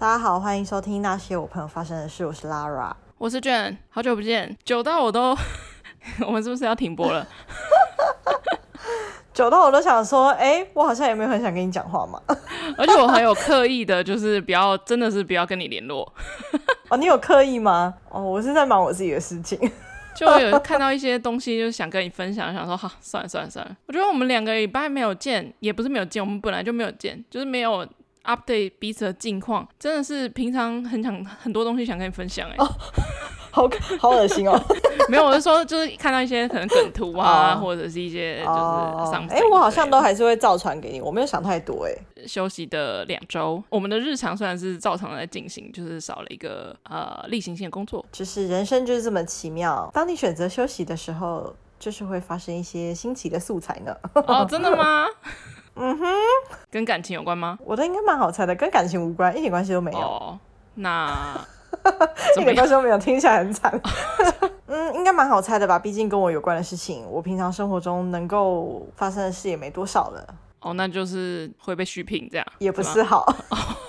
大家好，欢迎收听那些我朋友发生的事。我是 Lara，我是 Jen，好久不见，久到我都，我们是不是要停播了？久到我都想说，哎、欸，我好像也没有很想跟你讲话嘛。而且我很有刻意的，就是不要，真的是不要跟你联络。哦，你有刻意吗？哦，我是在忙我自己的事情。就有看到一些东西，就是想跟你分享，想说好，算了算了算了。我觉得我们两个礼拜没有见，也不是没有见，我们本来就没有见，就是没有 update 彼此的近况。真的是平常很想很多东西想跟你分享哎、欸。哦好好恶心哦！没有，我是说，就是看到一些可能梗图啊，或者是一些就是上。哎、欸，我好像都还是会照传给你，我没有想太多哎。休息的两周，我们的日常虽然是照常在进行，就是少了一个呃例行性的工作。就是人生就是这么奇妙，当你选择休息的时候，就是会发生一些新奇的素材呢。哦，真的吗？嗯哼，跟感情有关吗？我的应该蛮好猜的，跟感情无关，一点关系都没有。哦，那。一点关系都没有，听起来很惨。嗯，应该蛮好猜的吧？毕竟跟我有关的事情，我平常生活中能够发生的事也没多少了。哦，那就是会被续聘这样，也不是好。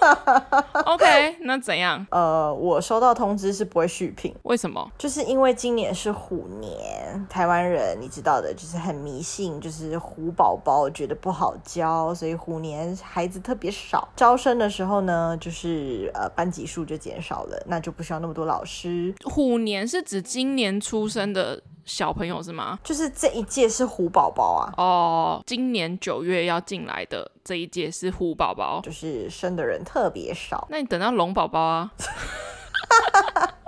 OK，那怎样？呃，我收到通知是不会续聘。为什么？就是因为今年是虎年，台湾人你知道的，就是很迷信，就是虎宝宝觉得不好教，所以虎年孩子特别少。招生的时候呢，就是呃班级数就减少了，那就不需要那么多老师。虎年是指今年出生的。小朋友是吗？就是这一届是虎宝宝啊！哦，今年九月要进来的这一届是虎宝宝，就是生的人特别少。那你等到龙宝宝啊？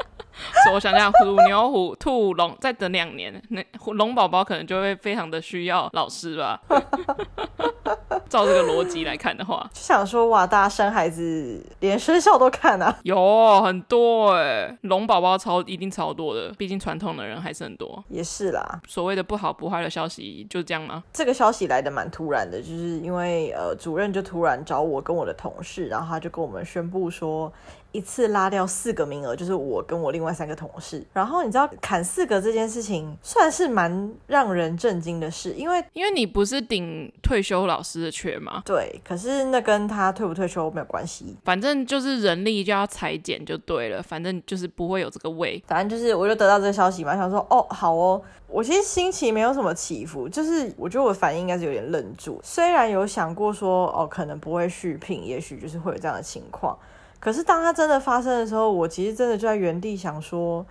所以我想想，虎牛虎兔龙，再等两年，那龙宝宝可能就会非常的需要老师吧。照这个逻辑来看的话，就想说哇，大家生孩子连生肖都看啊，有很多哎，龙宝宝超一定超多的，毕竟传统的人还是很多。也是啦，所谓的不好不坏的消息就这样吗？这个消息来的蛮突然的，就是因为呃，主任就突然找我跟我的同事，然后他就跟我们宣布说，一次拉掉四个名额，就是我跟我另外三个同事。然后你知道砍四个这件事情，算是蛮让人震惊的事，因为因为你不是顶退休老师的缺吗？对，可是那跟他退不退休没有关系，反正就是人力就要裁减就对了，反正就是不会有这个位。反正就是我就得到这个消息嘛，想说哦好哦，我其实心情没有什么起伏，就是我觉得我反应应该是有点愣住，虽然有想过说哦可能不会续聘，也许就是会有这样的情况。可是当它真的发生的时候，我其实真的就在原地想说，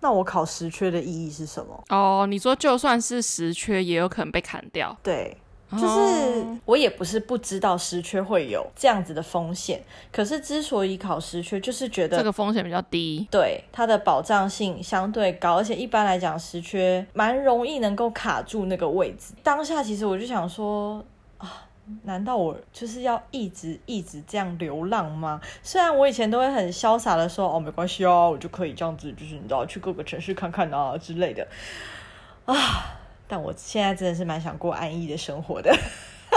那我考实缺的意义是什么？哦，你说就算是实缺，也有可能被砍掉。对，就是我也不是不知道实缺会有这样子的风险，可是之所以考实缺，就是觉得这个风险比较低，对，它的保障性相对高，而且一般来讲实缺蛮容易能够卡住那个位置。当下其实我就想说啊。难道我就是要一直一直这样流浪吗？虽然我以前都会很潇洒的说，哦，没关系哦，我就可以这样子，就是你知道，去各个城市看看啊之类的啊，但我现在真的是蛮想过安逸的生活的。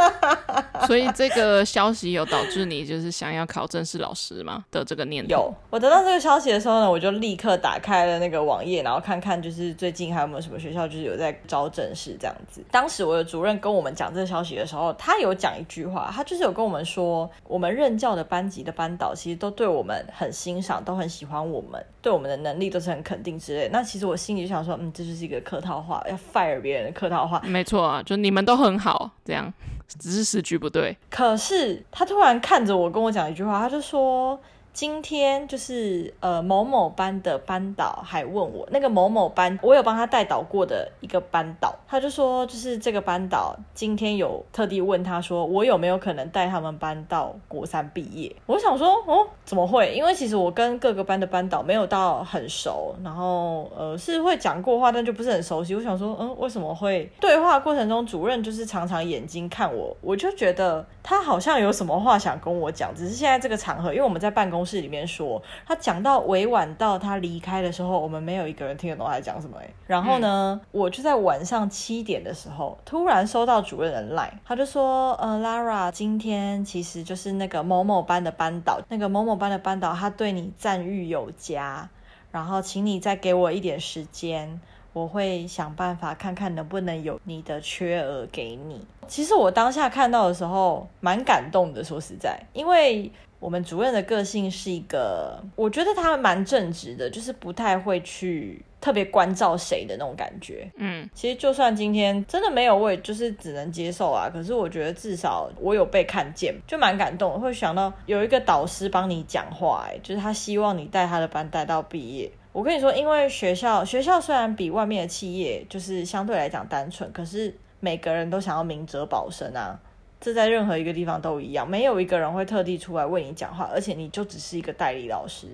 所以这个消息有导致你就是想要考正式老师吗的这个念头？有，我得到这个消息的时候呢，我就立刻打开了那个网页，然后看看就是最近还有没有什么学校就是有在招正式这样子。当时我的主任跟我们讲这个消息的时候，他有讲一句话，他就是有跟我们说，我们任教的班级的班导其实都对我们很欣赏，都很喜欢我们，对我们的能力都是很肯定之类。那其实我心里就想说，嗯，这就是一个客套话，要 fire 别人的客套话。没错啊，就你们都很好这样。只是时局不对，可是他突然看着我跟我讲一句话，他就说。今天就是呃某某班的班导还问我，那个某某班我有帮他带导过的一个班导，他就说就是这个班导今天有特地问他说，我有没有可能带他们班到国三毕业？我想说哦，怎么会？因为其实我跟各个班的班导没有到很熟，然后呃是会讲过话，但就不是很熟悉。我想说嗯，为什么会对话过程中主任就是常常眼睛看我，我就觉得他好像有什么话想跟我讲，只是现在这个场合，因为我们在办公室。室里面说，他讲到委婉到他离开的时候，我们没有一个人听得懂他在讲什么。然后呢，嗯、我就在晚上七点的时候，突然收到主任的 line，他就说：“呃，Lara，今天其实就是那个某某班的班导，那个某某班的班导，他对你赞誉有加，然后请你再给我一点时间。”我会想办法看看能不能有你的缺额给你。其实我当下看到的时候蛮感动的，说实在，因为我们主任的个性是一个，我觉得他蛮正直的，就是不太会去特别关照谁的那种感觉。嗯，其实就算今天真的没有，我也就是只能接受啊。可是我觉得至少我有被看见，就蛮感动。会想到有一个导师帮你讲话，哎，就是他希望你带他的班带到毕业。我跟你说，因为学校学校虽然比外面的企业就是相对来讲单纯，可是每个人都想要明哲保身啊。这在任何一个地方都一样，没有一个人会特地出来为你讲话，而且你就只是一个代理老师，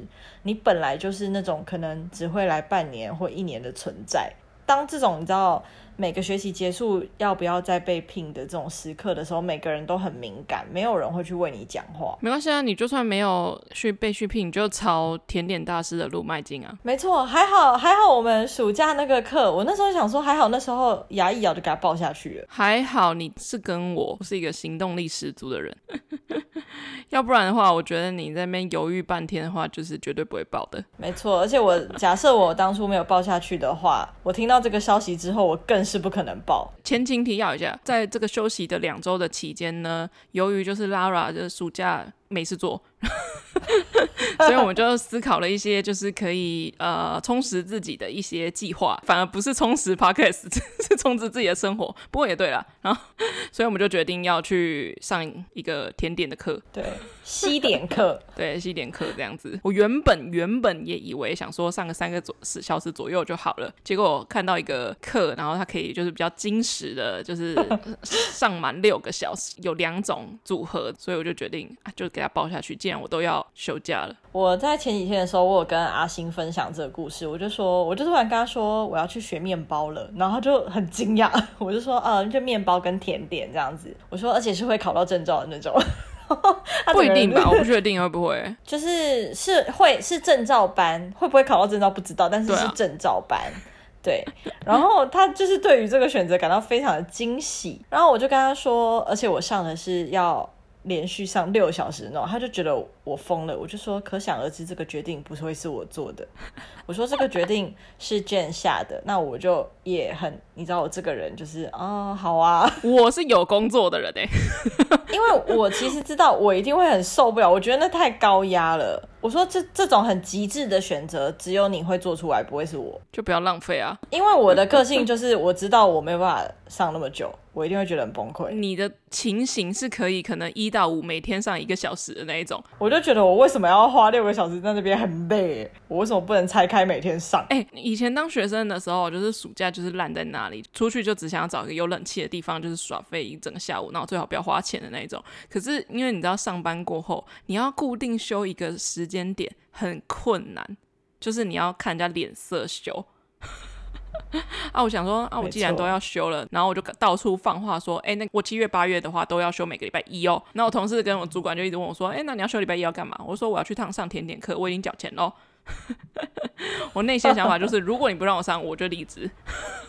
你本来就是那种可能只会来半年或一年的存在。当这种你知道。每个学期结束要不要再被聘的这种时刻的时候，每个人都很敏感，没有人会去为你讲话。没关系啊，你就算没有去被续聘，你就朝甜点大师的路迈进啊。没错，还好还好，我们暑假那个课，我那时候想说还好，那时候牙一咬就给他报下去了。还好你是跟我是一个行动力十足的人，要不然的话，我觉得你在那边犹豫半天的话，就是绝对不会报的。没错，而且我假设我当初没有报下去的话，我听到到这个消息之后，我更。是不可能报。前情提要一下，在这个休息的两周的期间呢，由于就是 Lara 的暑假没事做。所以我们就思考了一些，就是可以呃充实自己的一些计划，反而不是充实 Podcast，是充实自己的生活。不过也对了，然后所以我们就决定要去上一个甜点的课，对，西点课，对，西点课这样子。我原本原本也以为想说上个三个左十小时左右就好了，结果我看到一个课，然后它可以就是比较精实的，就是上满六个小时，有两种组合，所以我就决定啊，就给他报下去。既然我都要休假了。我在前几天的时候，我有跟阿星分享这个故事，我就说，我就突然跟他说我要去学面包了，然后他就很惊讶，我就说，呃，就面包跟甜点这样子，我说，而且是会考到证照的那种，不一定吧，我不确定会不会，就是是会是证照班，会不会考到证照不知道，但是是证照班，对，然后他就是对于这个选择感到非常的惊喜，然后我就跟他说，而且我上的是要。连续上六小时那种，他就觉得我疯了。我就说，可想而知，这个决定不是会是我做的。我说这个决定是 Jane 下的，那我就也很，你知道我这个人就是啊、哦，好啊，我是有工作的人哎，因为我其实知道我一定会很受不了，我觉得那太高压了。我说这这种很极致的选择，只有你会做出来，不会是我，就不要浪费啊。因为我的个性就是我知道我没有办法上那么久。我一定会觉得很崩溃。你的情形是可以可能一到五每天上一个小时的那一种，我就觉得我为什么要花六个小时在那边很累？我为什么不能拆开每天上？哎、欸，以前当学生的时候，就是暑假就是烂在那里，出去就只想要找一个有冷气的地方，就是耍废一整个下午，然后最好不要花钱的那一种。可是因为你知道上班过后，你要固定休一个时间点很困难，就是你要看人家脸色修。啊，我想说啊，我既然都要休了，然后我就到处放话说，哎、欸，那我七月八月的话都要休每个礼拜一哦。那我同事跟我主管就一直问我说，哎、欸，那你要休礼拜一要干嘛？我说我要去趟上甜点课，我已经缴钱喽。我内心想法就是，如果你不让我上，我就离职。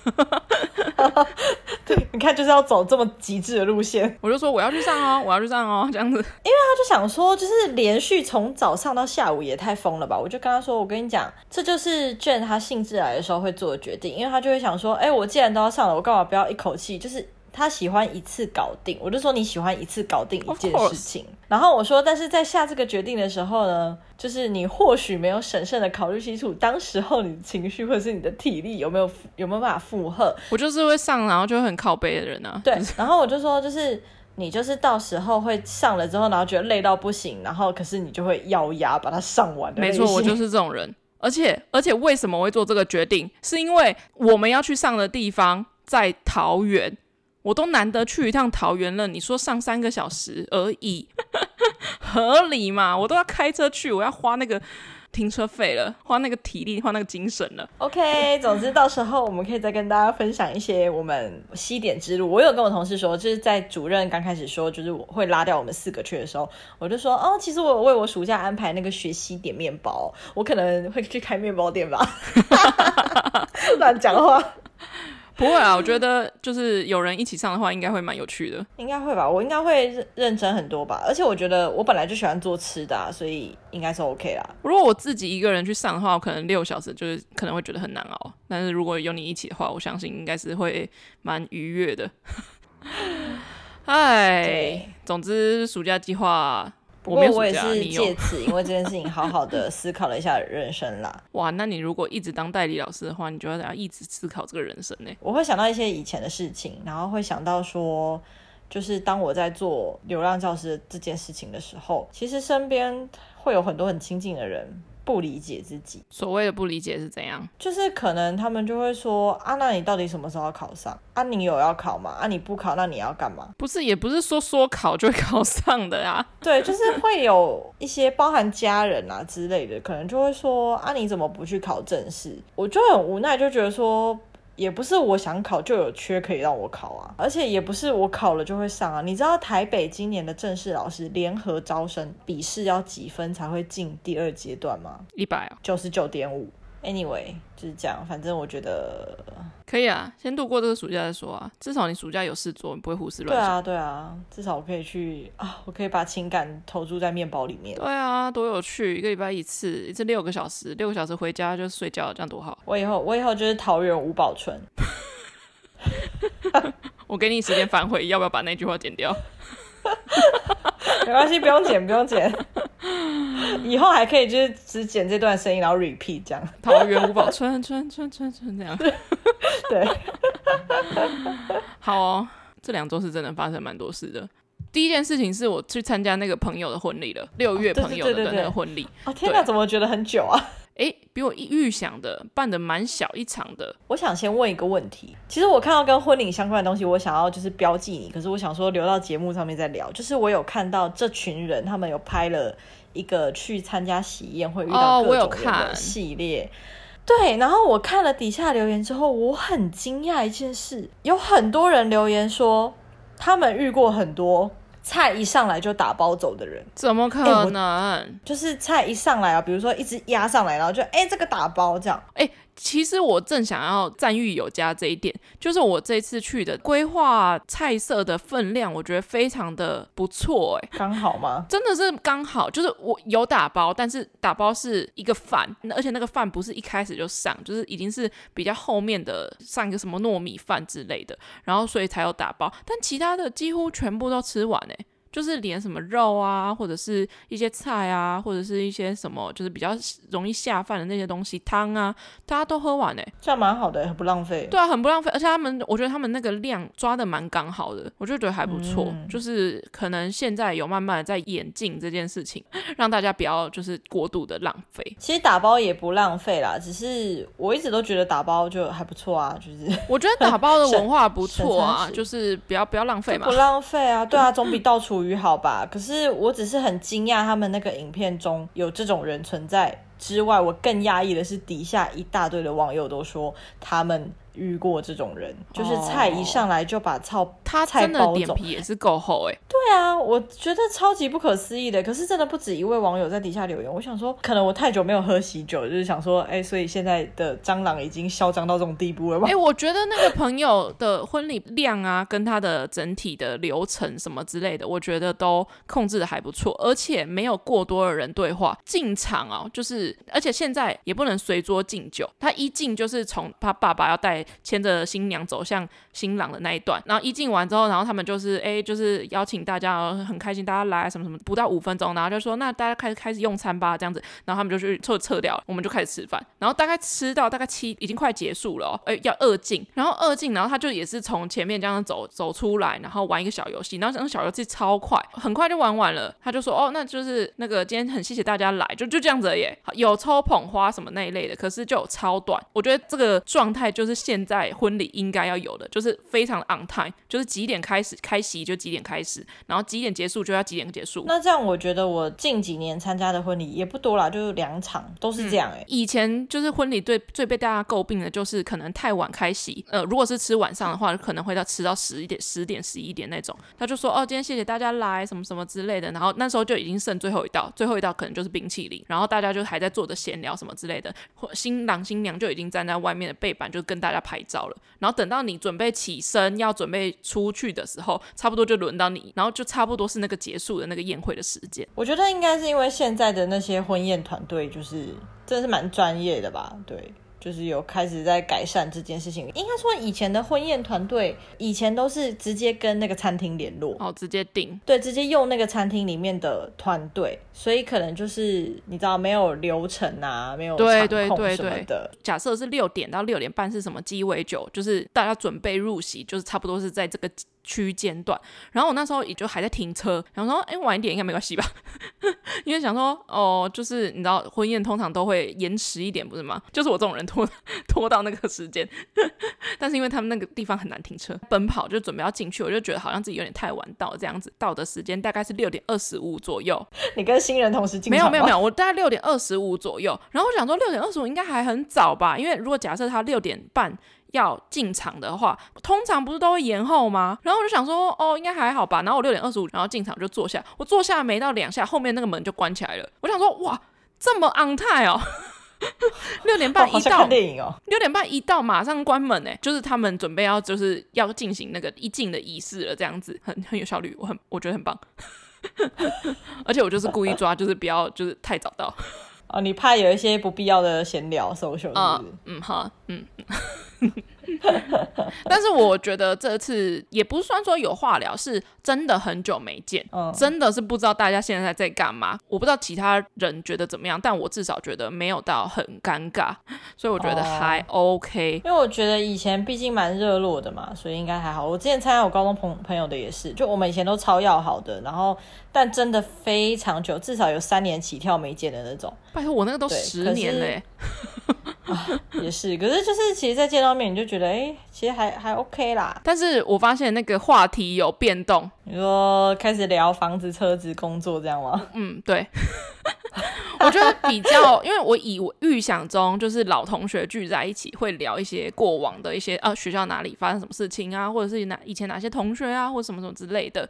对，你看就是要走这么极致的路线。我就说我要去上哦，我要去上哦，这样子。因为他就想说，就是连续从早上到下午也太疯了吧？我就跟他说，我跟你讲，这就是 Jane 他兴致来的时候会做的决定，因为他就会想说，哎，我既然都要上了，我干嘛不要一口气就是。他喜欢一次搞定，我就说你喜欢一次搞定一件事情。然后我说，但是在下这个决定的时候呢，就是你或许没有审慎的考虑清楚，当时候你的情绪或者是你的体力有没有有没有办法负荷。我就是会上，然后就会很靠背的人啊。对，然后我就说，就是你就是到时候会上了之后，然后觉得累到不行，然后可是你就会咬牙把它上完的。没错，我就是这种人。而且而且为什么我会做这个决定？是因为我们要去上的地方在桃园。我都难得去一趟桃园了，你说上三个小时而已，合理吗？我都要开车去，我要花那个停车费了，花那个体力，花那个精神了。OK，总之到时候我们可以再跟大家分享一些我们西点之路。我有跟我同事说，就是在主任刚开始说，就是我会拉掉我们四个去的时候，我就说，哦，其实我有为我暑假安排那个学西点面包，我可能会去开面包店吧，乱讲话。不会啊，我觉得就是有人一起上的话，应该会蛮有趣的。应该会吧，我应该会认认真很多吧。而且我觉得我本来就喜欢做吃的，啊，所以应该是 OK 啦。如果我自己一个人去上的话，我可能六小时就是可能会觉得很难熬。但是如果有你一起的话，我相信应该是会蛮愉悦的。哎，总之暑假计划。不过我也是借此，因为这件事情好好的思考了一下人生啦。哇，那你如果一直当代理老师的话，你就要要一直思考这个人生呢。我会想到一些以前的事情，然后会想到说，就是当我在做流浪教师这件事情的时候，其实身边会有很多很亲近的人。不理解自己，所谓的不理解是怎样？就是可能他们就会说啊，那你到底什么时候要考上？啊，你有要考吗？啊，你不考，那你要干嘛？不是，也不是说说考就会考上的啊。对，就是会有一些包含家人啊之类的，可能就会说啊，你怎么不去考正式？我就很无奈，就觉得说。也不是我想考就有缺可以让我考啊，而且也不是我考了就会上啊。你知道台北今年的正式老师联合招生笔试要几分才会进第二阶段吗？一百啊，九十九点五。Anyway，就是这样。反正我觉得可以啊，先度过这个暑假再说啊。至少你暑假有事做，你不会胡思乱想。对啊，对啊，至少我可以去啊，我可以把情感投注在面包里面。对啊，多有趣！一个礼拜一次，一次六个小时，六个小时回家就睡觉，这样多好。我以后，我以后就是桃园吴宝春。我给你时间反悔，要不要把那句话剪掉？没关系，不用剪，不用剪。以后还可以就是只剪这段声音，然后 repeat 这样。桃园五宝村村村村村这样。对。好哦，这两周是真的发生蛮多事的。第一件事情是我去参加那个朋友的婚礼了，六月朋友的那个婚礼。哦，天哪，怎么觉得很久啊？哎，比我预想的办的蛮小一场的。我想先问一个问题，其实我看到跟婚礼相关的东西，我想要就是标记你，可是我想说留到节目上面再聊。就是我有看到这群人，他们有拍了一个去参加喜宴会遇到各种人的系列。哦，对，然后我看了底下留言之后，我很惊讶一件事，有很多人留言说他们遇过很多。菜一上来就打包走的人，怎么可能？欸、就是菜一上来啊，比如说一直压上来，然后就哎、欸，这个打包这样，哎、欸。其实我正想要赞誉有加这一点，就是我这次去的规划菜色的分量，我觉得非常的不错，哎，刚好吗？真的是刚好，就是我有打包，但是打包是一个饭，而且那个饭不是一开始就上，就是已经是比较后面的上一个什么糯米饭之类的，然后所以才有打包，但其他的几乎全部都吃完，哎。就是连什么肉啊，或者是一些菜啊，或者是一些什么，就是比较容易下饭的那些东西，汤啊，大家都喝完哎，这样蛮好的，很不浪费。对啊，很不浪费，而且他们，我觉得他们那个量抓的蛮刚好的，我就觉得还不错。嗯、就是可能现在有慢慢的在演进这件事情，让大家不要就是过度的浪费。其实打包也不浪费啦，只是我一直都觉得打包就还不错啊，就是我觉得打包的文化不错啊，就是不要不要浪费嘛，不浪费啊，对啊，总比到处。于好吧，可是我只是很惊讶，他们那个影片中有这种人存在之外，我更压抑的是底下一大堆的网友都说他们。遇过这种人，就是菜一上来就把菜他菜包走，脸皮也是够厚哎。对啊，我觉得超级不可思议的。可是真的不止一位网友在底下留言。我想说，可能我太久没有喝喜酒，就是想说，哎，所以现在的蟑螂已经嚣张到这种地步了吗？哎，我觉得那个朋友的婚礼量啊，跟他的整体的流程什么之类的，我觉得都控制的还不错，而且没有过多的人对话进场啊。就是，而且现在也不能随桌敬酒，他一敬就是从他爸爸要带。牵着新娘走向新郎的那一段，然后一进完之后，然后他们就是哎，就是邀请大家，很开心，大家来什么什么，不到五分钟，然后就说那大家开始开始用餐吧，这样子，然后他们就去撤撤掉，我们就开始吃饭，然后大概吃到大概七，已经快结束了，哎，要二进，然后二进，然后他就也是从前面这样走走出来，然后玩一个小游戏，然后那个小游戏超快，很快就玩完了，他就说哦，那就是那个今天很谢谢大家来，就就这样子耶，有抽捧花什么那一类的，可是就超短，我觉得这个状态就是现。在婚礼应该要有的，就是非常 on time，就是几点开始开席就几点开始，然后几点结束就要几点结束。那这样我觉得我近几年参加的婚礼也不多啦，就是两场都是这样哎、欸嗯。以前就是婚礼最最被大家诟病的就是可能太晚开席，呃，如果是吃晚上的话，可能会到吃到十一点、十点、十一点那种。他就说哦，今天谢谢大家来什么什么之类的，然后那时候就已经剩最后一道，最后一道可能就是冰淇淋，然后大家就还在坐着闲聊什么之类的，新郎新娘就已经站在外面的背板就跟大家。拍照了。然后等到你准备起身要准备出去的时候，差不多就轮到你，然后就差不多是那个结束的那个宴会的时间。我觉得应该是因为现在的那些婚宴团队就是真的是蛮专业的吧？对。就是有开始在改善这件事情。应该说，以前的婚宴团队以前都是直接跟那个餐厅联络，哦，直接订，对，直接用那个餐厅里面的团队，所以可能就是你知道没有流程啊，没有场控什么的。对对对的。假设是六点到六点半是什么鸡尾酒，就是大家准备入席，就是差不多是在这个。区间段，然后我那时候也就还在停车，然后说，哎，晚一点应该没关系吧？因为想说，哦，就是你知道，婚宴通常都会延迟一点，不是吗？就是我这种人拖 拖到那个时间，但是因为他们那个地方很难停车，奔跑就准备要进去，我就觉得好像自己有点太晚到这样子，到的时间大概是六点二十五左右。你跟新人同时进？没有没有没有，我大概六点二十五左右，然后我想说六点二十五应该还很早吧？因为如果假设他六点半。要进场的话，通常不是都会延后吗？然后我就想说，哦，应该还好吧。然后我六点二十五，然后进场就坐下。我坐下没到两下，后面那个门就关起来了。我想说，哇，这么 on time 哦！六点半一到。六点半一到，马上关门哎，就是他们准备要就是要进行那个一进的仪式了，这样子很很有效率，我很我觉得很棒。而且我就是故意抓，就是不要就是太早到。哦，你怕有一些不必要的闲聊 social 嗯嗯好嗯。但是我觉得这次也不算说有话聊，是真的很久没见，嗯，真的是不知道大家现在在干嘛。我不知道其他人觉得怎么样，但我至少觉得没有到很尴尬，所以我觉得还 OK。因为我觉得以前毕竟蛮热络的嘛，所以应该还好。我之前参加我高中朋朋友的也是，就我们以前都超要好的，然后但真的非常久，至少有三年起跳没见的那种。拜托，我那个都十年嘞。啊，也是，可是就是其实，在见到面你就觉得，哎、欸，其实还还 OK 啦。但是我发现那个话题有变动，你说开始聊房子、车子、工作这样吗？嗯，对。我觉得比较，因为我以我预想中就是老同学聚在一起会聊一些过往的一些啊，学校哪里发生什么事情啊，或者是哪以前哪些同学啊，或者什么什么之类的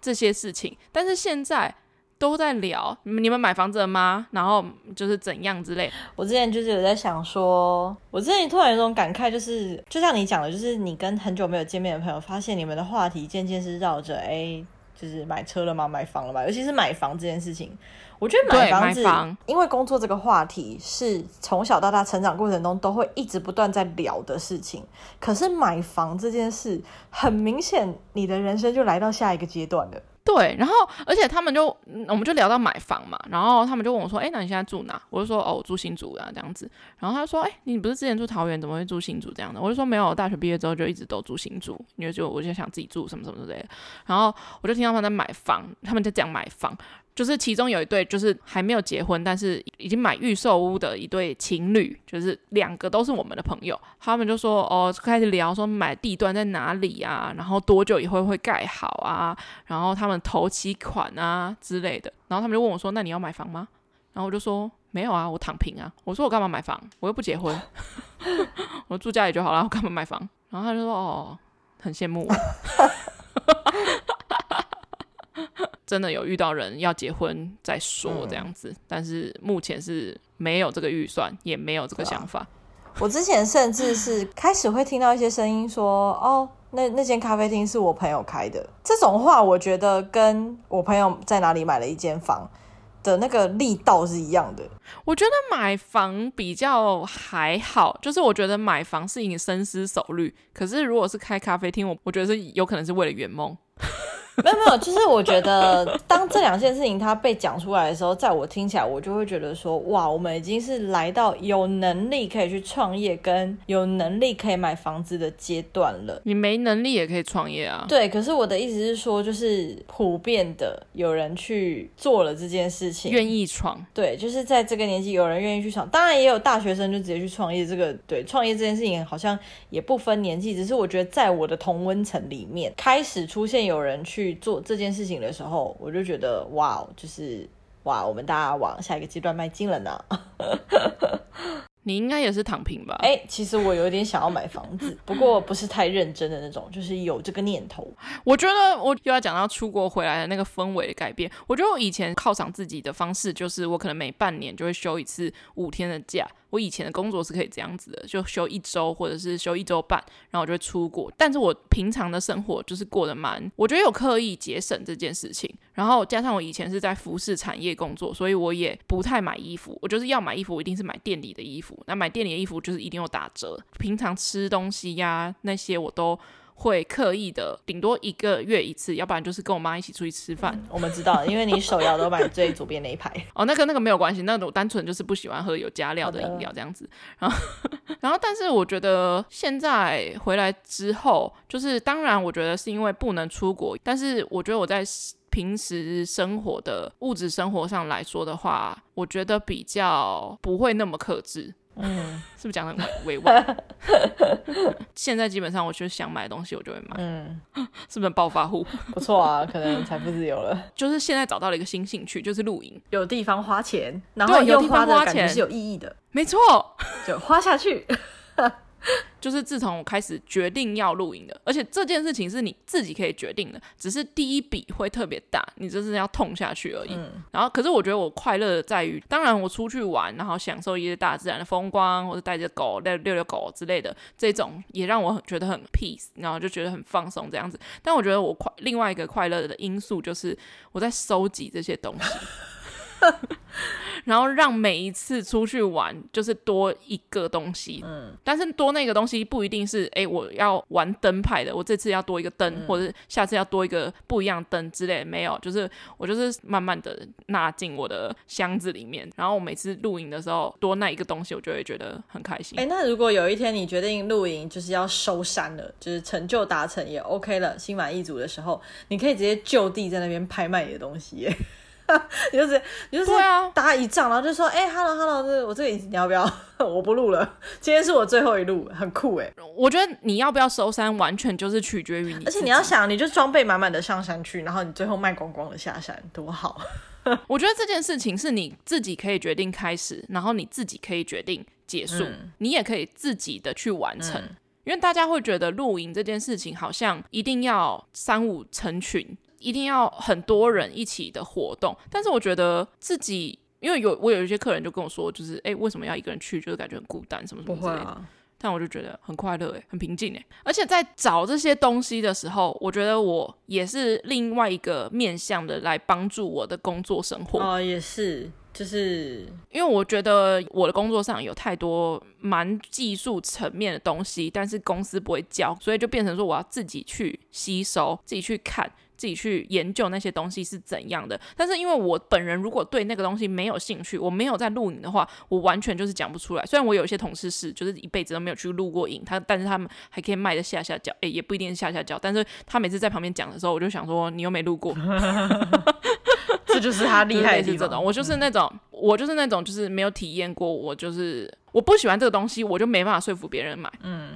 这些事情。但是现在。都在聊，你们买房子了吗？然后就是怎样之类。我之前就是有在想说，我之前突然有种感慨，就是就像你讲的，就是你跟很久没有见面的朋友，发现你们的话题渐渐是绕着，哎，就是买车了吗？买房了吗？尤其是买房这件事情，我觉得买房子，房因为工作这个话题是从小到大成长过程中都会一直不断在聊的事情。可是买房这件事，很明显，你的人生就来到下一个阶段了。对，然后而且他们就，我们就聊到买房嘛，然后他们就问我说：“哎，那你现在住哪？”我就说：“哦，我住新竹啊，这样子。”然后他说：“哎，你不是之前住桃园，怎么会住新竹这样的？”我就说：“没有，大学毕业之后就一直都住新竹，因为就我就想自己住什么什么之类的。”然后我就听到他们在买房，他们在讲买房。就是其中有一对，就是还没有结婚，但是已经买预售屋的一对情侣，就是两个都是我们的朋友，他们就说哦，开始聊说买地段在哪里啊，然后多久以后会盖好啊，然后他们头期款啊之类的，然后他们就问我说，那你要买房吗？然后我就说没有啊，我躺平啊，我说我干嘛买房，我又不结婚，我住家里就好了，我干嘛买房？然后他就说哦，很羡慕。真的有遇到人要结婚再说这样子，嗯、但是目前是没有这个预算，也没有这个想法。啊、我之前甚至是开始会听到一些声音说：“哦，那那间咖啡厅是我朋友开的。”这种话，我觉得跟我朋友在哪里买了一间房的那个力道是一样的。我觉得买房比较还好，就是我觉得买房是一个深思熟虑，可是如果是开咖啡厅，我我觉得是有可能是为了圆梦。没有没有，就是我觉得当这两件事情它被讲出来的时候，在我听起来，我就会觉得说，哇，我们已经是来到有能力可以去创业，跟有能力可以买房子的阶段了。你没能力也可以创业啊。对，可是我的意思是说，就是普遍的有人去做了这件事情，愿意闯。对，就是在这个年纪有人愿意去闯，当然也有大学生就直接去创业。这个对创业这件事情好像也不分年纪，只是我觉得在我的同温层里面开始出现有人去。去做这件事情的时候，我就觉得哇，就是哇，我们大家往下一个阶段迈进了呢。你应该也是躺平吧？哎、欸，其实我有点想要买房子，不过不是太认真的那种，就是有这个念头。我觉得我又要讲到出国回来的那个氛围的改变。我觉得我以前犒赏自己的方式，就是我可能每半年就会休一次五天的假。我以前的工作是可以这样子的，就休一周或者是休一周半，然后我就会出国。但是我平常的生活就是过得蛮，我觉得有刻意节省这件事情。然后加上我以前是在服饰产业工作，所以我也不太买衣服。我就是要买衣服，我一定是买店里的衣服。那买店里的衣服就是一定有打折。平常吃东西呀、那些我都。会刻意的，顶多一个月一次，要不然就是跟我妈一起出去吃饭。嗯、我们知道，因为你手摇都买最左边那一排。哦，那个那个没有关系，那个我单纯就是不喜欢喝有加料的饮料这样子。然后，然后，但是我觉得现在回来之后，就是当然，我觉得是因为不能出国，但是我觉得我在平时生活的物质生活上来说的话，我觉得比较不会那么克制。嗯，是不是讲的很委婉？现在基本上，我就想买的东西，我就会买。嗯，是不是暴发户？不错啊，可能财富自由了。就是现在找到了一个新兴趣，就是露营，有地方花钱，然后有地方花钱是有意义的。没错，就花下去。就是自从我开始决定要露营的，而且这件事情是你自己可以决定的，只是第一笔会特别大，你就是要痛下去而已。嗯、然后，可是我觉得我快乐的在于，当然我出去玩，然后享受一些大自然的风光，或者带着狗遛遛狗之类的，这种也让我觉得很 peace，然后就觉得很放松这样子。但我觉得我快另外一个快乐的因素就是我在收集这些东西。然后让每一次出去玩就是多一个东西，嗯，但是多那个东西不一定是哎，我要玩灯牌的，我这次要多一个灯，嗯、或者下次要多一个不一样灯之类的，没有，就是我就是慢慢的纳进我的箱子里面。然后我每次露营的时候多那一个东西，我就会觉得很开心。哎，那如果有一天你决定露营就是要收山了，就是成就达成也 OK 了，心满意足的时候，你可以直接就地在那边拍卖你的东西耶。你就是你就是搭一仗，然后就说，哎、欸、，hello hello，这我这里你要不要？我不录了，今天是我最后一录，很酷哎。我觉得你要不要收山，完全就是取决于你。而且你要想，你就装备满满的上山去，然后你最后卖光光的下山，多好。我觉得这件事情是你自己可以决定开始，然后你自己可以决定结束，嗯、你也可以自己的去完成。嗯、因为大家会觉得露营这件事情好像一定要三五成群。一定要很多人一起的活动，但是我觉得自己，因为有我有一些客人就跟我说，就是哎，为什么要一个人去，就是感觉很孤单什么什么之类的。啊、但我就觉得很快乐，哎，很平静，哎。而且在找这些东西的时候，我觉得我也是另外一个面向的来帮助我的工作生活。哦，也是，就是因为我觉得我的工作上有太多蛮技术层面的东西，但是公司不会教，所以就变成说我要自己去吸收，自己去看。自己去研究那些东西是怎样的，但是因为我本人如果对那个东西没有兴趣，我没有在录影的话，我完全就是讲不出来。虽然我有一些同事是，就是一辈子都没有去录过影，他但是他们还可以卖的下下脚，诶、欸，也不一定是下下脚，但是他每次在旁边讲的时候，我就想说，你又没录过，这就是他厉害的地方。是这种，我就是那种，嗯、我就是那种，就是没有体验过，我就是我不喜欢这个东西，我就没办法说服别人买。嗯。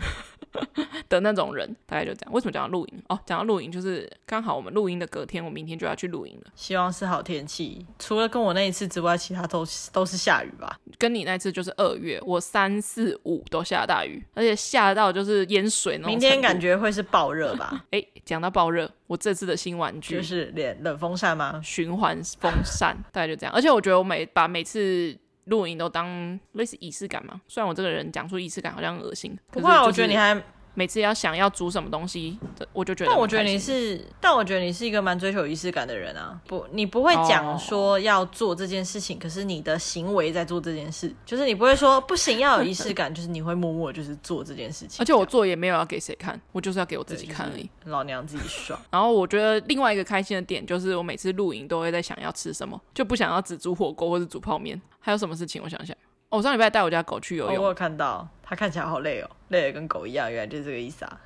的那种人，大概就这样。为什么讲到露营？哦，讲到露营，就是刚好我们露营的隔天，我明天就要去露营了。希望是好天气，除了跟我那一次之外，其他都都是下雨吧。跟你那次就是二月，我三四五都下大雨，而且下到就是淹水那种。明天感觉会是爆热吧？哎，讲到爆热，我这次的新玩具就是冷冷风扇吗？循环风扇，大概就这样。而且我觉得我每把每次。露营都当类似仪式感嘛，虽然我这个人讲出仪式感好像恶心，不过我觉得你还。每次要想要煮什么东西，我就觉得。但我觉得你是，但我觉得你是一个蛮追求仪式感的人啊。不，你不会讲说要做这件事情，oh. 可是你的行为在做这件事，就是你不会说不行要有仪式感，就是你会默默就是做这件事情。而且我做也没有要给谁看，我就是要给我自己看而已，就是、老娘自己爽。然后我觉得另外一个开心的点就是，我每次露营都会在想要吃什么，就不想要只煮火锅或者煮泡面。还有什么事情？我想想。我上礼拜带我家狗去游泳，我有看到它看起来好累哦，累得跟狗一样，原来就是这个意思啊。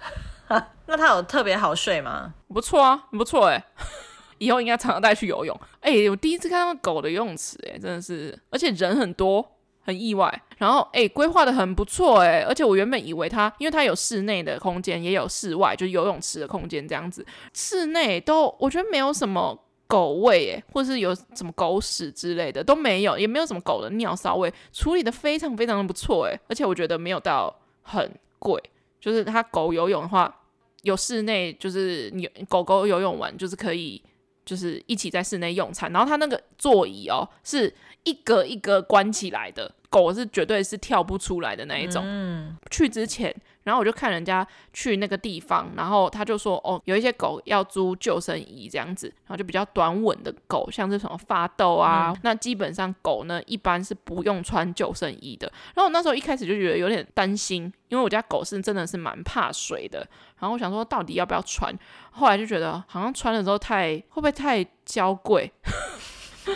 那它有特别好睡吗？不错啊，不错哎，以后应该常常带去游泳。哎，我第一次看到狗的游泳池，哎，真的是，而且人很多，很意外。然后哎，规划的很不错哎，而且我原本以为它，因为它有室内的空间，也有室外，就是游泳池的空间这样子，室内都我觉得没有什么。狗味诶，或是有什么狗屎之类的都没有，也没有什么狗的尿骚味，处理的非常非常的不错诶，而且我觉得没有到很贵，就是它狗游泳的话，有室内就是你狗狗游泳完就是可以就是一起在室内用餐，然后它那个座椅哦是一格一格关起来的，狗是绝对是跳不出来的那一种。嗯，去之前，然后我就看人家去那个地方，然后他就说，哦，有一些狗要租救生衣这样子，然后就比较短吻的狗，像这种法斗啊，嗯、那基本上狗呢一般是不用穿救生衣的。然后我那时候一开始就觉得有点担心，因为我家狗是真的是蛮怕水的。然后我想说，到底要不要穿？后来就觉得好像穿了之后太会不会太娇贵？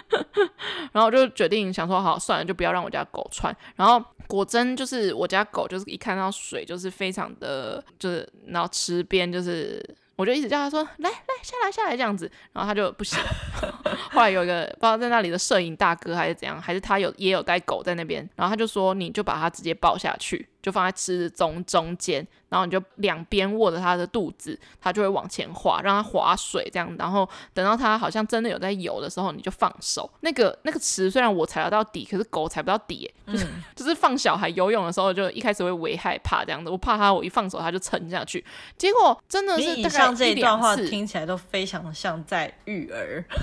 然后我就决定想说，好算了，就不要让我家狗穿。然后果真就是我家狗，就是一看到水就是非常的，就是然后池边就是。我就一直叫他说来来下来下来这样子，然后他就不行。后来有一个不知道在那里的摄影大哥还是怎样，还是他有也有带狗在那边，然后他就说你就把它直接抱下去，就放在池子中中间，然后你就两边握着它的肚子，它就会往前滑，让它划水这样。然后等到它好像真的有在游的时候，你就放手。那个那个池虽然我踩得到底，可是狗踩不到底，就是、嗯、就是放小孩游泳的时候，就一开始会微害怕这样子。我怕它，我一放手它就沉下去。结果真的是大概像这一段话听起来都非常像在育儿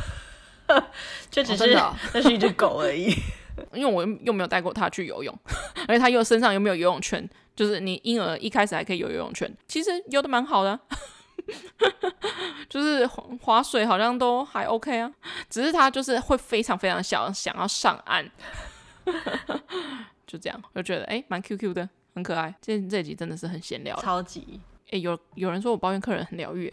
就只是那、哦哦、是一只狗而已。因为我又没有带过他去游泳，而且他又身上又没有游泳圈，就是你婴儿一开始还可以游游泳圈，其实游的蛮好的，就是划水好像都还 OK 啊，只是他就是会非常非常小，想要上岸，就这样，我就觉得哎，蛮 Q Q 的，很可爱。今天这集真的是很闲聊，超级。哎，有有人说我抱怨客人很疗愈，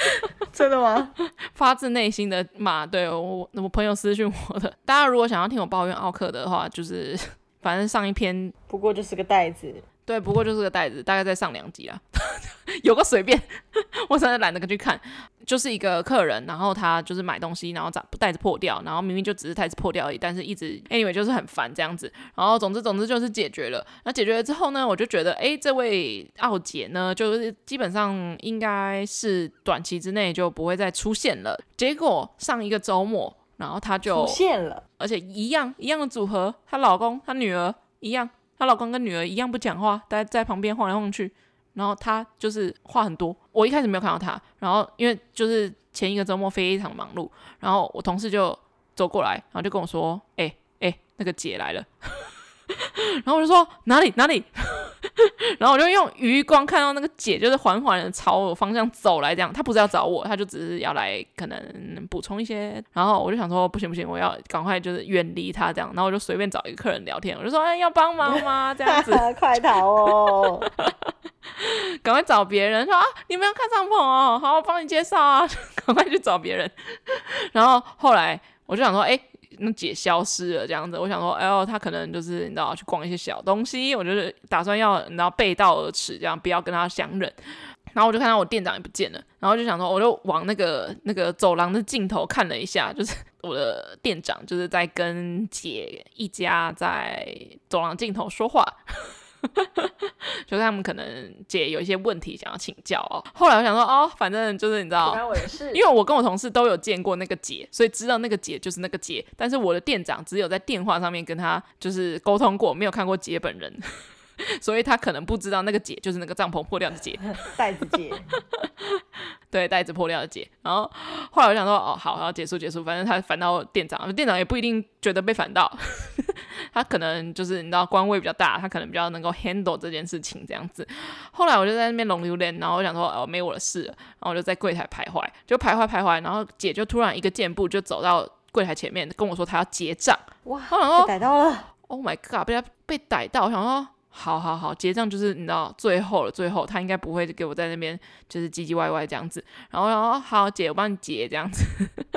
真的吗？发自内心的骂，对我我朋友私讯我的。大家如果想要听我抱怨奥克的话，就是反正上一篇不过就是个袋子。对，不过就是个袋子，大概在上两集啊，有个随便，我真的懒得去看。就是一个客人，然后他就是买东西，然后袋子破掉，然后明明就只是袋子破掉而已，但是一直 anyway 就是很烦这样子。然后总之总之就是解决了。那解决了之后呢，我就觉得，哎，这位奥姐呢，就是基本上应该是短期之内就不会再出现了。结果上一个周末，然后她就出现了，而且一样一样的组合，她老公、她女儿一样。她老公跟女儿一样不讲话，待在旁边晃来晃去，然后她就是话很多。我一开始没有看到她，然后因为就是前一个周末非常忙碌，然后我同事就走过来，然后就跟我说：“哎、欸、哎、那个姐来了。” 然后我就说：“哪里哪里？” 然后我就用余光看到那个姐，就是缓缓的朝我方向走来，这样。她不是要找我，她就只是要来可能补充一些。然后我就想说，不行不行，我要赶快就是远离她这样。然后我就随便找一个客人聊天，我就说，哎，要帮忙吗？这样子，快逃哦！赶快找别人说啊，你们要看帐篷哦，好，我帮你介绍啊，赶快去找别人。然后后来我就想说，哎。那姐消失了，这样子，我想说，哎呦，她可能就是你知道去逛一些小东西，我就是打算要你知道背道而驰，这样不要跟她相认。然后我就看到我店长也不见了，然后就想说，我就往那个那个走廊的尽头看了一下，就是 我的店长就是在跟姐一家在走廊尽头说话。就是他们可能姐有一些问题想要请教哦。后来我想说哦，反正就是你知道，因为我跟我同事都有见过那个姐，所以知道那个姐就是那个姐。但是我的店长只有在电话上面跟他就是沟通过，没有看过姐本人。所以他可能不知道那个姐就是那个帐篷破掉的姐，袋子姐，对，袋子破掉的姐。然后 后来我想说，哦，好，然后结束结束，反正他烦到店长，店长也不一定觉得被烦到，他可能就是你知道官位比较大，他可能比较能够 handle 这件事情这样子。后来我就在那边龙溜连，然后我想说，哦，没我的事了，然后我就在柜台徘徊，就徘徊徘徊，然后姐就突然一个箭步就走到柜台前面跟我说，她要结账。哇，被逮到了！Oh my god，被他被逮到，我想说。好好好，结账就是你知道最后了，最后他应该不会给我在那边就是唧唧歪歪这样子，然后然后好姐，我帮你结这样子，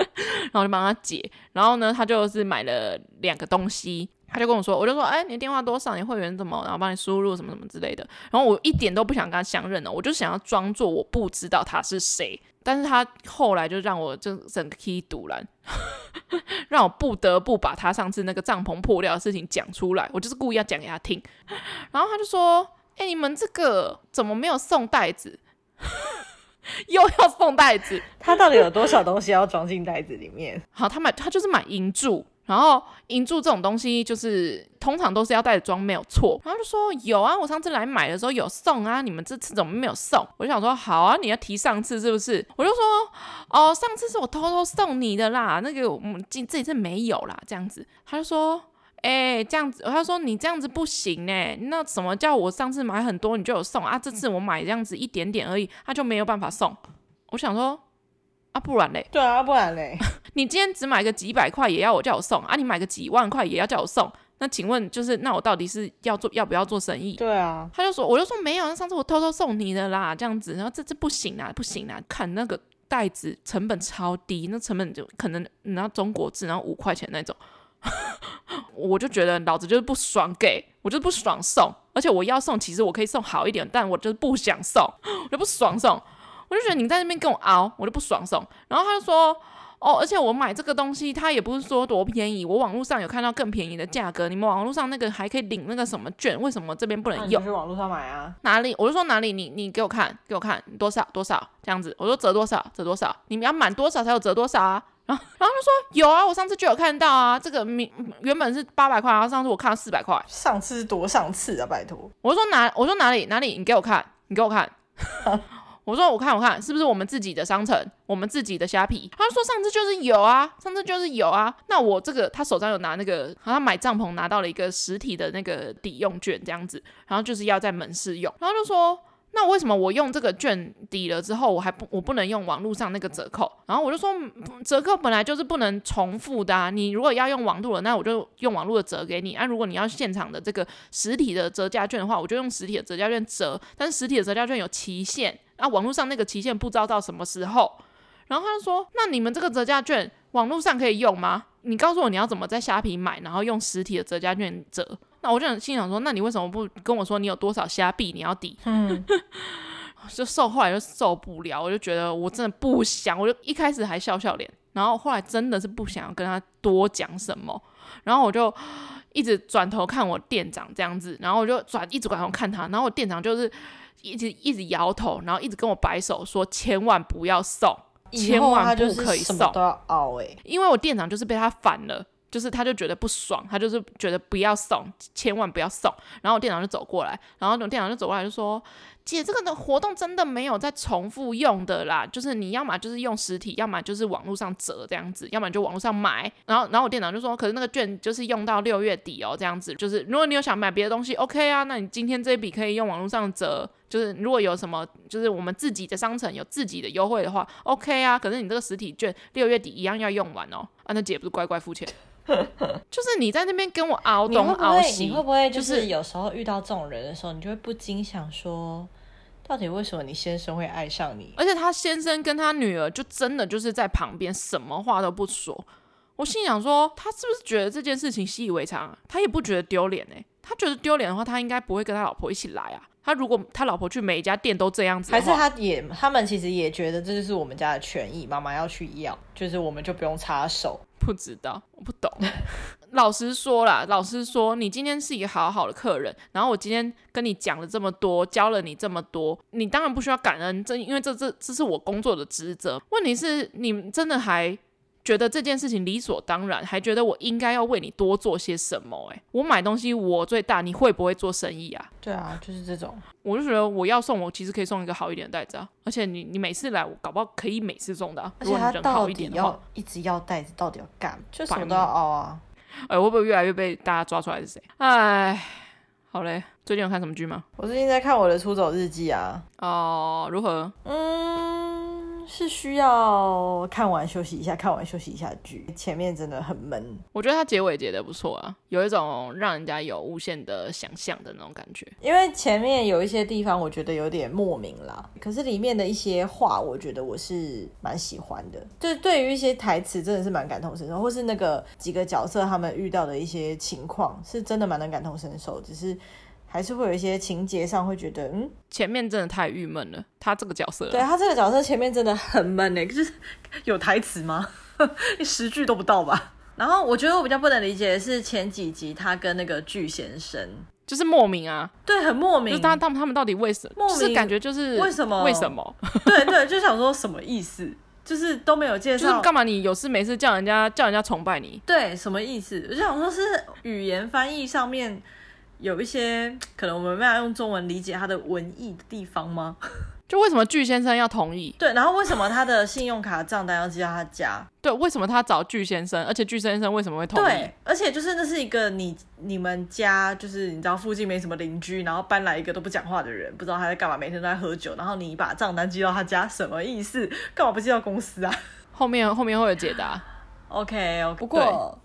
然后就帮他结，然后呢，他就是买了两个东西，他就跟我说，我就说，哎，你的电话多少？你会员怎么？然后帮你输入什么什么之类的，然后我一点都不想跟他相认了，我就想要装作我不知道他是谁。但是他后来就让我就整个气堵了，让我不得不把他上次那个帐篷破掉的事情讲出来。我就是故意要讲给他听，然后他就说：“哎、欸，你们这个怎么没有送袋子？又要送袋子？他到底有多少东西要装进袋子里面？”好，他买他就是买银柱。然后银柱这种东西，就是通常都是要带着装，没有错。然后就说有啊，我上次来买的时候有送啊，你们这次怎么没有送？我就想说好啊，你要提上次是不是？我就说哦，上次是我偷偷送你的啦，那个我们这这次没有啦，这样子。他就说哎、欸，这样子，他说你这样子不行哎，那什么叫我上次买很多你就有送啊？这次我买这样子一点点而已，他就没有办法送。我想说，啊，不然嘞？对啊，不然嘞？你今天只买个几百块也要我叫我送啊？你买个几万块也要叫我送？那请问就是，那我到底是要做要不要做生意？对啊，他就说，我就说没有，那上次我偷偷送你的啦，这样子，然后这这不行啊，不行啊，看那个袋子成本超低，那成本就可能你知道中国字，然后五块钱那种。我就觉得老子就是不爽给，我就是不爽送，而且我要送，其实我可以送好一点，但我就是不想送，我就不爽送，我就觉得你在那边跟我熬，我就不爽送。然后他就说，哦，而且我买这个东西，它也不是说多便宜，我网络上有看到更便宜的价格，你们网络上那个还可以领那个什么券，为什么这边不能用？你去网络上买啊？哪里？我就说哪里？你你给我看，给我看多少多少这样子，我说折多少折多少，你们要满多少才有折多少啊？然后，然后他说有啊，我上次就有看到啊，这个明原本是八百块，然后上次我看了四百块。上次是多上次啊，拜托。我说哪？我说哪里？哪里？你给我看，你给我看。我说我看我看，是不是我们自己的商城，我们自己的虾皮？他说上次就是有啊，上次就是有啊。那我这个他手上有拿那个，好像买帐篷拿到了一个实体的那个抵用券这样子，然后就是要在门市用，然后就说。那为什么我用这个券抵了之后，我还不我不能用网络上那个折扣？然后我就说，折扣本来就是不能重复的啊。你如果要用网络的，那我就用网络的折给你。啊，如果你要现场的这个实体的折价券的话，我就用实体的折价券折。但是实体的折价券有期限，啊，网络上那个期限不知道到什么时候。然后他就说，那你们这个折价券网络上可以用吗？你告诉我你要怎么在虾皮买，然后用实体的折价券折。那我就心想说，那你为什么不跟我说你有多少虾币你要抵？嗯，就受后来就受不了，我就觉得我真的不想，我就一开始还笑笑脸，然后后来真的是不想要跟他多讲什么，然后我就一直转头看我店长这样子，然后我就转一直转头看他，然后我店长就是一直一直摇头，然后一直跟我摆手说千万不要送，千万不可以送，都要因为我店长就是被他反了。就是他就觉得不爽，他就是觉得不要送，千万不要送。然后我店长就走过来，然后我店长就走过来就说：“姐，这个的活动真的没有再重复用的啦，就是你要么就是用实体，要么就是网络上折这样子，要么就网络上买。”然后，然后我店长就说：“可是那个券就是用到六月底哦，这样子就是如果你有想买别的东西，OK 啊，那你今天这一笔可以用网络上折，就是如果有什么就是我们自己的商城有自己的优惠的话，OK 啊。可是你这个实体券六月底一样要用完哦，啊，那姐不是乖乖付钱。”就是你在那边跟我熬东熬西，你会不会就是有时候遇到这种人的时候，你就会不禁想说，到底为什么你先生会爱上你？而且他先生跟他女儿就真的就是在旁边，什么话都不说。我心想说，他是不是觉得这件事情习以为常啊？他也不觉得丢脸哎，他觉得丢脸的话，他应该不会跟他老婆一起来啊。他如果他老婆去每一家店都这样子，还是他也他们其实也觉得这就是我们家的权益，妈妈要去要，就是我们就不用插手。不知道，我不懂。老实说啦，老实说，你今天是一个好好的客人，然后我今天跟你讲了这么多，教了你这么多，你当然不需要感恩，这因为这这这是我工作的职责。问题是，你真的还觉得这件事情理所当然，还觉得我应该要为你多做些什么？诶，我买东西我最大，你会不会做生意啊？对啊，就是这种。我就觉得我要送，我其实可以送一个好一点的袋子啊。而且你你每次来，我搞不好可以每次送的啊。而且他到底要一直要袋子，到底要干？就什么都要凹啊。哎，会不会越来越被大家抓出来是谁？哎，好嘞。最近有看什么剧吗？我最近在看我的《出走日记》啊。哦，如何？嗯。是需要看完休息一下，看完休息一下剧。前面真的很闷，我觉得它结尾结的不错啊，有一种让人家有无限的想象的那种感觉。因为前面有一些地方我觉得有点莫名啦，可是里面的一些话，我觉得我是蛮喜欢的。就对于一些台词，真的是蛮感同身受，或是那个几个角色他们遇到的一些情况，是真的蛮能感同身受，只是。还是会有一些情节上会觉得，嗯，前面真的太郁闷了。他这个角色，对他这个角色前面真的很闷诶，就是有台词吗？一十句都不到吧。然后我觉得我比较不能理解的是前几集他跟那个巨先生，就是莫名啊，对，很莫名。就是他他们他们到底为什么？莫名，就是感觉就是为什么？为什么？对对，就想说什么意思？就是都没有介绍，就是干嘛？你有事没事叫人家叫人家崇拜你？对，什么意思？我就想说，是语言翻译上面。有一些可能我们没办法用中文理解他的文艺的地方吗？就为什么巨先生要同意？对，然后为什么他的信用卡账单要寄到他家？对，为什么他找巨先生？而且巨先生为什么会同意？对，而且就是那是一个你你们家就是你知道附近没什么邻居，然后搬来一个都不讲话的人，不知道他在干嘛，每天都在喝酒，然后你把账单寄到他家，什么意思？干嘛不寄到公司啊？后面后面会有解答。OK，, okay 不过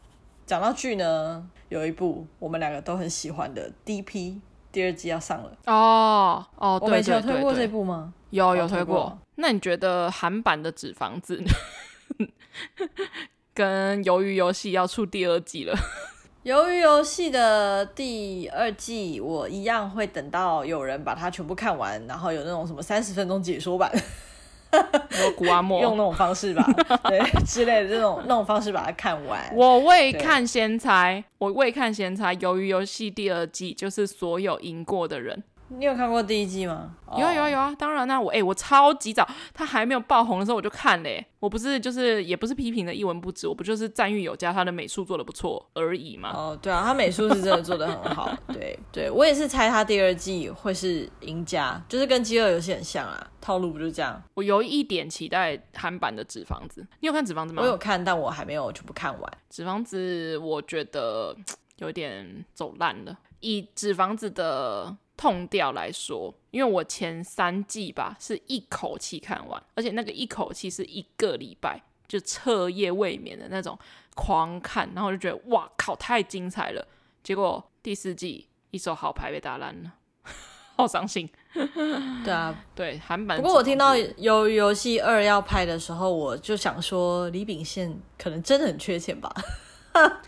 讲到剧呢，有一部我们两个都很喜欢的《D.P.》。第二季要上了哦哦，对对有推过这部吗？有有推过。那你觉得韩版的纸房子 跟鱿鱼游戏要出第二季了？鱿鱼游戏的第二季，我一样会等到有人把它全部看完，然后有那种什么三十分钟解说版。古阿莫用那种方式吧，对之类的这种那种方式把它看完。我未看先猜，我未看先猜。鱿鱼游戏第二季就是所有赢过的人。你有看过第一季吗？有啊有啊有啊，当然那、啊、我哎、欸、我超级早，他还没有爆红的时候我就看嘞。我不是就是也不是批评的一文不值，我不就是赞誉有加，他的美术做的不错而已嘛。哦，对啊，他美术是真的做的很好。对对，我也是猜他第二季会是赢家，就是跟饥饿游戏很像啊，套路不就这样？我有一点期待韩版的纸房子，你有看纸房子吗？我有看，但我还没有全部看完。纸房子我觉得 有点走烂了，以纸房子的。痛掉来说，因为我前三季吧是一口气看完，而且那个一口气是一个礼拜就彻夜未眠的那种狂看，然后我就觉得哇靠，太精彩了。结果第四季一手好牌被打烂了，好伤心。对啊，对韩版。不过我听到有游戏二要拍的时候，我就想说李秉宪可能真的很缺钱吧，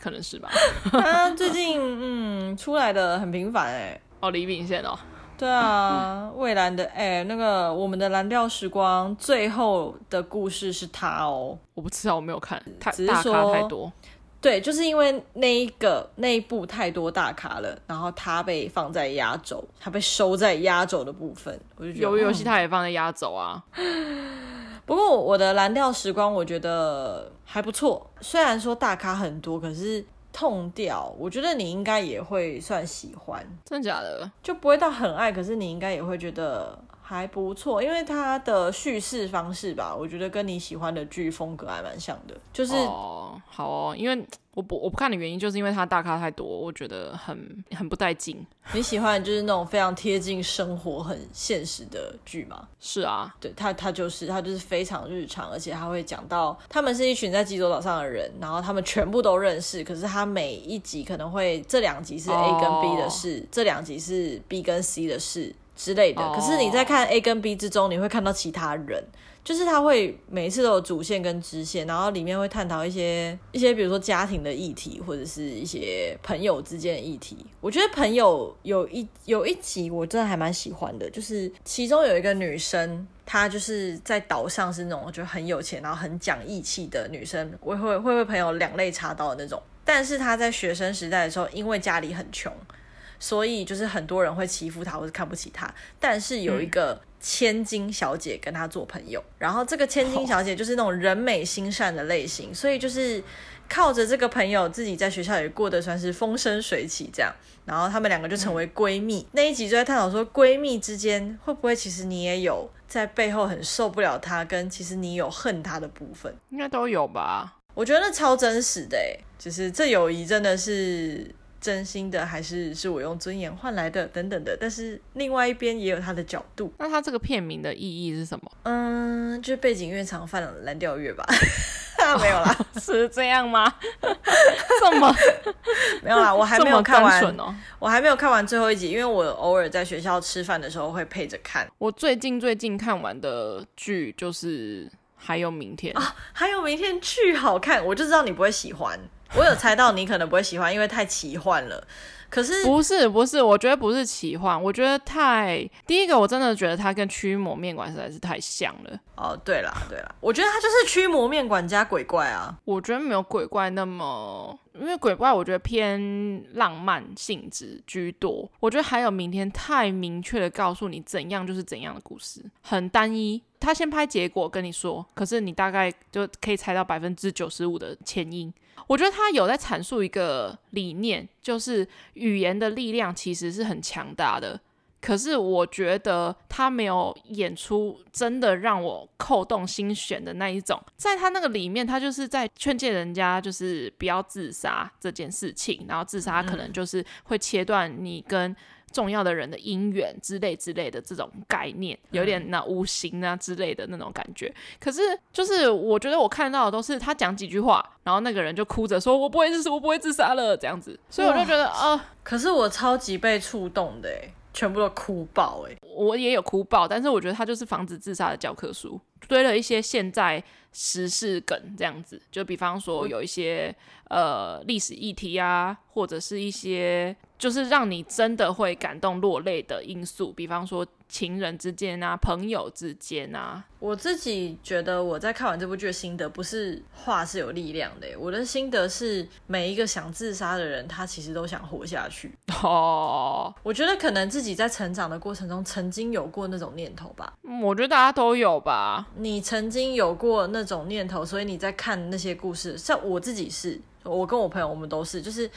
可能是吧。他最近嗯出来的很频繁哎。哦，李秉宪哦，对啊，蔚蓝的哎、欸，那个我们的蓝调时光最后的故事是他哦，我不知道，我没有看，太只是说太多，对，就是因为那一个那一部太多大咖了，然后他被放在压轴，他被收在压轴的部分，我就觉得鱿鱼游戏他也放在压轴啊。不过我的蓝调时光我觉得还不错，虽然说大咖很多，可是。痛掉，我觉得你应该也会算喜欢，真的假的？就不会到很爱，可是你应该也会觉得还不错，因为它的叙事方式吧，我觉得跟你喜欢的剧风格还蛮像的，就是哦，好哦，因为。我不我不看的原因就是因为它大咖太多，我觉得很很不带劲。你喜欢就是那种非常贴近生活、很现实的剧吗？是啊，对他他就是他就是非常日常，而且他会讲到他们是一群在济州岛上的人，然后他们全部都认识，可是他每一集可能会这两集是 A 跟 B 的事，哦、这两集是 B 跟 C 的事之类的。哦、可是你在看 A 跟 B 之中，你会看到其他人。就是他会每一次都有主线跟支线，然后里面会探讨一些一些，比如说家庭的议题，或者是一些朋友之间的议题。我觉得朋友有一有一集我真的还蛮喜欢的，就是其中有一个女生，她就是在岛上是那种我觉得很有钱，然后很讲义气的女生，会会会为朋友两肋插刀的那种。但是她在学生时代的时候，因为家里很穷，所以就是很多人会欺负她或者看不起她。但是有一个。嗯千金小姐跟他做朋友，然后这个千金小姐就是那种人美心善的类型，所以就是靠着这个朋友，自己在学校也过得算是风生水起这样。然后他们两个就成为闺蜜。嗯、那一集就在探讨说，闺蜜之间会不会其实你也有在背后很受不了她，跟其实你有恨她的部分，应该都有吧？我觉得那超真实的，哎，就是这友谊真的是。真心的还是是我用尊严换来的等等的，但是另外一边也有他的角度。那他这个片名的意义是什么？嗯，就是背景音乐常放蓝调乐吧？没有啦，是这样吗？这么 没有啦，我还没有看完哦，我还没有看完最后一集，因为我偶尔在学校吃饭的时候会配着看。我最近最近看完的剧就是还有明天啊，还有明天巨好看，我就知道你不会喜欢。我有猜到你可能不会喜欢，因为太奇幻了。可是不是不是，我觉得不是奇幻，我觉得太第一个，我真的觉得它跟驱魔面馆实在是太像了。哦，对啦对啦，我觉得它就是驱魔面馆加鬼怪啊。我觉得没有鬼怪那么，因为鬼怪我觉得偏浪漫性质居多。我觉得还有明天太明确的告诉你怎样就是怎样的故事，很单一。他先拍结果跟你说，可是你大概就可以猜到百分之九十五的前因。我觉得他有在阐述一个理念，就是语言的力量其实是很强大的。可是我觉得他没有演出真的让我扣动心弦的那一种。在他那个里面，他就是在劝诫人家就是不要自杀这件事情，然后自杀可能就是会切断你跟。重要的人的姻缘之类之类的这种概念，有点那无形啊之类的那种感觉。可是就是我觉得我看到的都是他讲几句话，然后那个人就哭着说：“我不会自杀，我不会自杀了。”这样子，所以我就觉得啊，可是我超级被触动的，全部都哭爆哎！我也有哭爆，但是我觉得他就是防止自杀的教科书，堆了一些现在时事梗这样子，就比方说有一些呃历史议题啊，或者是一些。就是让你真的会感动落泪的因素，比方说情人之间啊，朋友之间啊。我自己觉得我在看完这部剧的心得，不是话是有力量的，我的心得是每一个想自杀的人，他其实都想活下去。哦，我觉得可能自己在成长的过程中，曾经有过那种念头吧。我觉得大家都有吧。你曾经有过那种念头，所以你在看那些故事，像我自己是，我跟我朋友，我们都是，就是。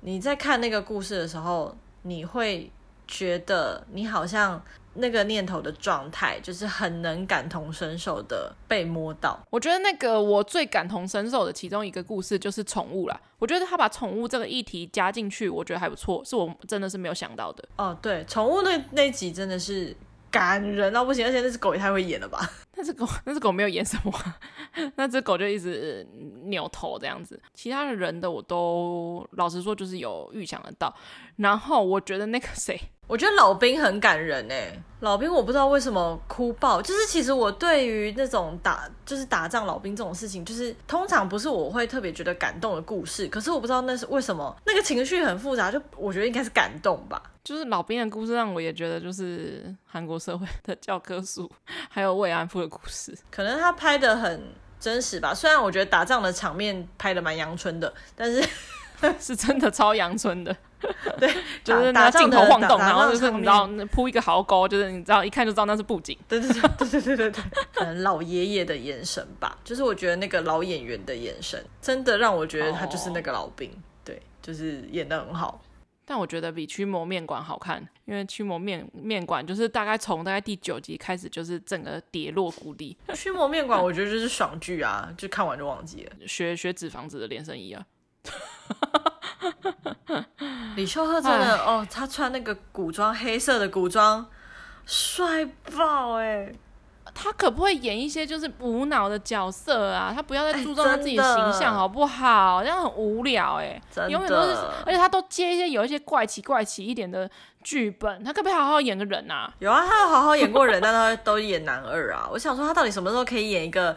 你在看那个故事的时候，你会觉得你好像那个念头的状态，就是很能感同身受的被摸到。我觉得那个我最感同身受的其中一个故事就是宠物啦。我觉得他把宠物这个议题加进去，我觉得还不错，是我真的是没有想到的。哦，对，宠物那那集真的是。感人到不行，而且那只狗也太会演了吧？那只狗，那只狗没有演什么，那只狗就一直扭头这样子。其他的人的我都老实说，就是有预想得到。然后我觉得那个谁。我觉得老兵很感人哎，老兵我不知道为什么哭爆，就是其实我对于那种打就是打仗老兵这种事情，就是通常不是我会特别觉得感动的故事，可是我不知道那是为什么，那个情绪很复杂，就我觉得应该是感动吧。就是老兵的故事让我也觉得就是韩国社会的教科书，还有慰安妇的故事，可能他拍的很真实吧。虽然我觉得打仗的场面拍的蛮阳春的，但是 是真的超阳春的。对，就是拿镜头晃动，然后就是你知道铺一个壕沟，就是你知道一看就知道那是布景。对对对对对对对，可能老爷爷的眼神吧，就是我觉得那个老演员的眼神，真的让我觉得他就是那个老兵。对，就是演的很好。但我觉得比《驱魔面馆》好看，因为《驱魔面面馆》就是大概从大概第九集开始，就是整个跌落谷底。《驱魔面馆》我觉得就是爽剧啊，就看完就忘记了。学学纸房子的连身衣啊。李秀赫真的哦，他穿那个古装，黑色的古装，帅爆哎！他可不可以演一些就是无脑的角色啊？他不要再注重他自己的形象好不好？这样很无聊哎，永远都是，而且他都接一些有一些怪奇怪奇一点的剧本，他可不可以好好演个人啊？有啊，他有好好演过人，但他都演男二啊！我想说，他到底什么时候可以演一个？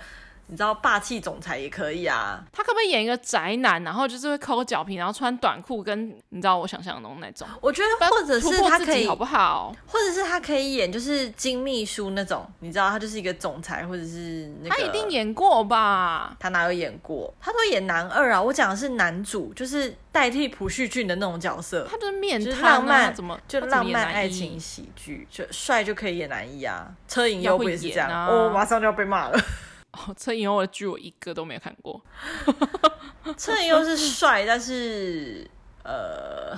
你知道霸气总裁也可以啊，他可不可以演一个宅男，然后就是会抠脚皮，然后穿短裤，跟你知道我想象中那种？我觉得或者是他可以好不好？或者是他可以演就是金秘书那种，你知道他就是一个总裁，或者是那个他一定演过吧？他哪有演过？他都演男二啊！我讲的是男主，就是代替朴叙俊的那种角色。他就是面瘫、啊、浪漫，怎么就浪漫爱情喜剧，就帅就可以演男一啊？车银优不也是这样？啊、哦，马上就要被骂了。哦，车银优的剧我一个都没有看过。车银优是帅，但是呃，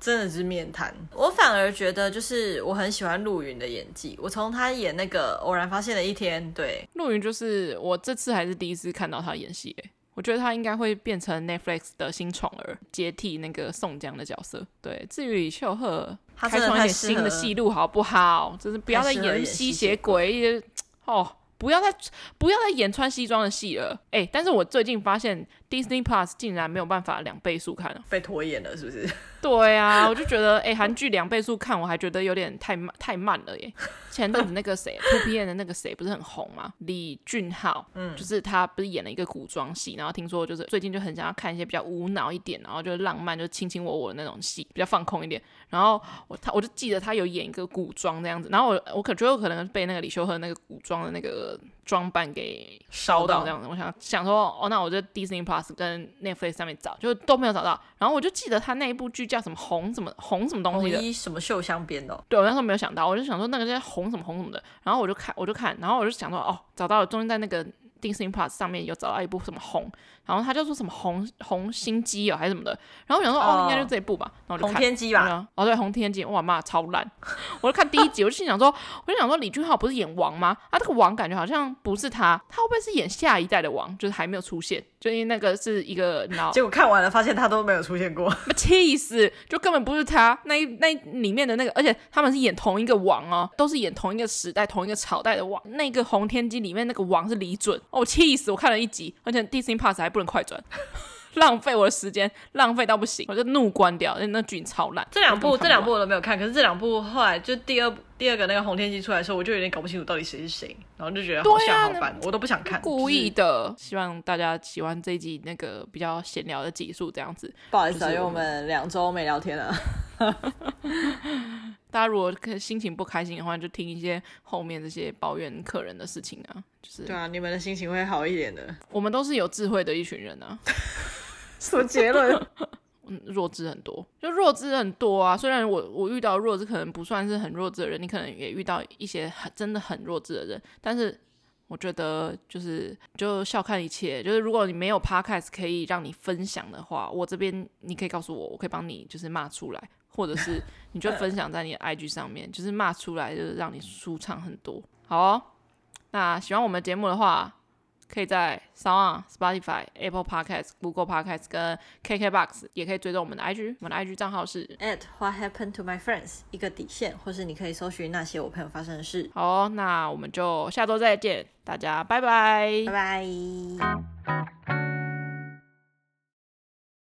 真的是面瘫。我反而觉得，就是我很喜欢陆云的演技。我从他演那个《偶然发现的一天》，对，陆云就是我这次还是第一次看到他演戏。哎，我觉得他应该会变成 Netflix 的新宠儿，接替那个宋江的角色。对，至于李秀赫，他开创一点新的戏路好不好？就是不要再演吸血鬼哦。不要再不要再演穿西装的戏了，哎、但是我最近发现 Disney Plus 竟然没有办法两倍速看了，被拖延了是不是？对啊，我就觉得，哎、欸，韩剧两倍速看我还觉得有点太慢太慢了耶。前阵子那个谁 2PM 的那个谁不是很红吗？李俊浩，嗯，就是他不是演了一个古装戏，然后听说就是最近就很想要看一些比较无脑一点，然后就浪漫就卿卿我我的那种戏，比较放空一点。然后我他我就记得他有演一个古装这样子，然后我我可觉得我可能被那个李秀赫那个古装的那个装扮给烧到这样子。我想想说，哦，那我就 Disney Plus 跟 Netflix 上面找，就都没有找到。然后我就记得他那一部剧叫什么红什么红什么东西的，什么秀香边的。对，我那时候没有想到，我就想说那个叫红什么红什么的。然后我就看我就看，然后我就想说，哦，找到了，终于在那个。Disney Plus 上面有找到一部什么红，然后他就说什么红红心机哦还是什么的，然后我想说哦，哦。应该就这一部吧，然后我就看红天机吧，哦对红天机，哇妈超烂，我就看第一集，我就心想说，我就想说李俊浩不是演王吗？啊这个王感觉好像不是他，他会不会是演下一代的王？就是还没有出现，就因为那个是一个脑，结果看完了发现他都没有出现过，气死，就根本不是他。那一那里面的那个，而且他们是演同一个王哦，都是演同一个时代同一个朝代的王，那个红天机里面那个王是李准，哦气死，我看了一集，而且 Disney Plus 还不能快转。浪费我的时间，浪费到不行，我就怒关掉。那那剧超烂。这两部这两部我都没有看，可是这两部后来就第二第二个那个红天机出来的时候，我就有点搞不清楚到底谁是谁，然后就觉得好像好烦，啊、我都不想看。故意的，就是、希望大家喜欢这一集那个比较闲聊的集数这样子。不好意思啊，因为我们两周没聊天了。大家如果心情不开心的话，就听一些后面这些抱怨客人的事情啊，就是对啊，你们的心情会好一点的。我们都是有智慧的一群人啊。什么结论？嗯，弱智很多，就弱智很多啊。虽然我我遇到弱智可能不算是很弱智的人，你可能也遇到一些很真的很弱智的人。但是我觉得就是就笑看一切。就是如果你没有 podcast 可以让你分享的话，我这边你可以告诉我，我可以帮你就是骂出来，或者是 你就分享在你的 IG 上面，就是骂出来就是让你舒畅很多。好哦，那喜欢我们节目的话。可以在 SoundOn、Spotify、Apple Podcasts、Google Podcasts 跟 KKBox 也可以追踪我们的 IG，我们的 IG 账号是 at What Happened to My Friends 一个底线，或是你可以搜寻那些我朋友发生的事。好，那我们就下周再见，大家拜拜，拜拜。